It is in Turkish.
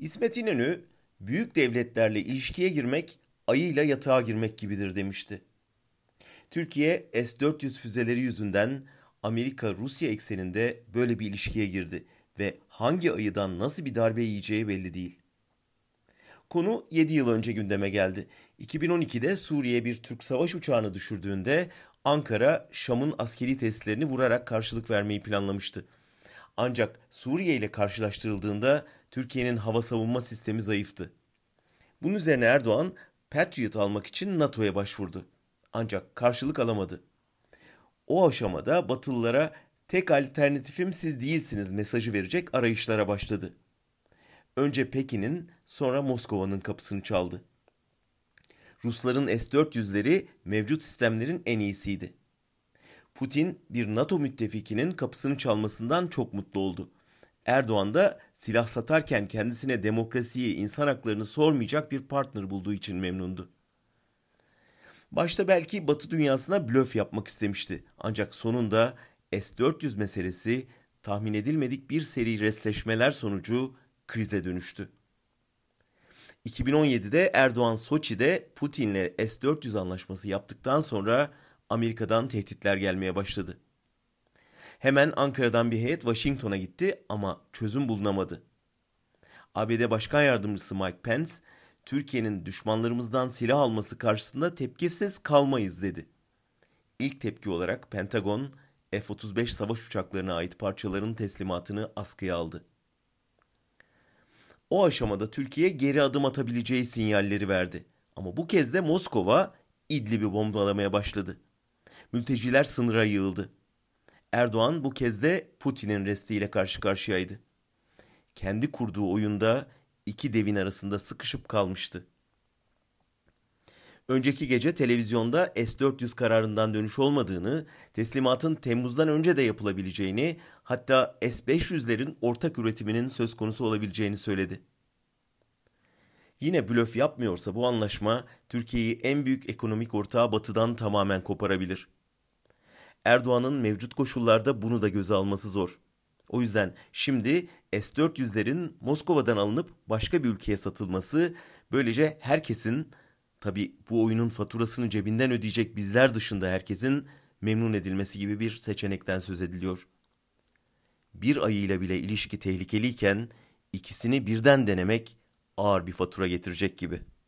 İsmet İnönü, büyük devletlerle ilişkiye girmek ayıyla yatağa girmek gibidir demişti. Türkiye S-400 füzeleri yüzünden Amerika-Rusya ekseninde böyle bir ilişkiye girdi ve hangi ayıdan nasıl bir darbe yiyeceği belli değil. Konu 7 yıl önce gündeme geldi. 2012'de Suriye bir Türk savaş uçağını düşürdüğünde Ankara, Şam'ın askeri tesislerini vurarak karşılık vermeyi planlamıştı. Ancak Suriye ile karşılaştırıldığında Türkiye'nin hava savunma sistemi zayıftı. Bunun üzerine Erdoğan Patriot almak için NATO'ya başvurdu. Ancak karşılık alamadı. O aşamada Batılılara tek alternatifim siz değilsiniz mesajı verecek arayışlara başladı. Önce Pekin'in sonra Moskova'nın kapısını çaldı. Rusların S-400'leri mevcut sistemlerin en iyisiydi. Putin bir NATO müttefikinin kapısını çalmasından çok mutlu oldu. Erdoğan da silah satarken kendisine demokrasiyi, insan haklarını sormayacak bir partner bulduğu için memnundu. Başta belki Batı dünyasına blöf yapmak istemişti. Ancak sonunda S-400 meselesi tahmin edilmedik bir seri resleşmeler sonucu krize dönüştü. 2017'de Erdoğan Soçi'de Putin'le S-400 anlaşması yaptıktan sonra Amerika'dan tehditler gelmeye başladı. Hemen Ankara'dan bir heyet Washington'a gitti ama çözüm bulunamadı. ABD Başkan Yardımcısı Mike Pence, Türkiye'nin düşmanlarımızdan silah alması karşısında tepkisiz kalmayız dedi. İlk tepki olarak Pentagon, F-35 savaş uçaklarına ait parçaların teslimatını askıya aldı. O aşamada Türkiye geri adım atabileceği sinyalleri verdi. Ama bu kez de Moskova İdlib'i bombalamaya başladı. Mülteciler sınıra yığıldı. Erdoğan bu kez de Putin'in restiyle karşı karşıyaydı. Kendi kurduğu oyunda iki devin arasında sıkışıp kalmıştı. Önceki gece televizyonda S-400 kararından dönüş olmadığını, teslimatın Temmuz'dan önce de yapılabileceğini, hatta S-500'lerin ortak üretiminin söz konusu olabileceğini söyledi. Yine blöf yapmıyorsa bu anlaşma Türkiye'yi en büyük ekonomik ortağı Batı'dan tamamen koparabilir. Erdoğan'ın mevcut koşullarda bunu da göze alması zor. O yüzden şimdi S-400'lerin Moskova'dan alınıp başka bir ülkeye satılması böylece herkesin tabi bu oyunun faturasını cebinden ödeyecek bizler dışında herkesin memnun edilmesi gibi bir seçenekten söz ediliyor. Bir ayıyla bile ilişki tehlikeliyken ikisini birden denemek ağır bir fatura getirecek gibi.''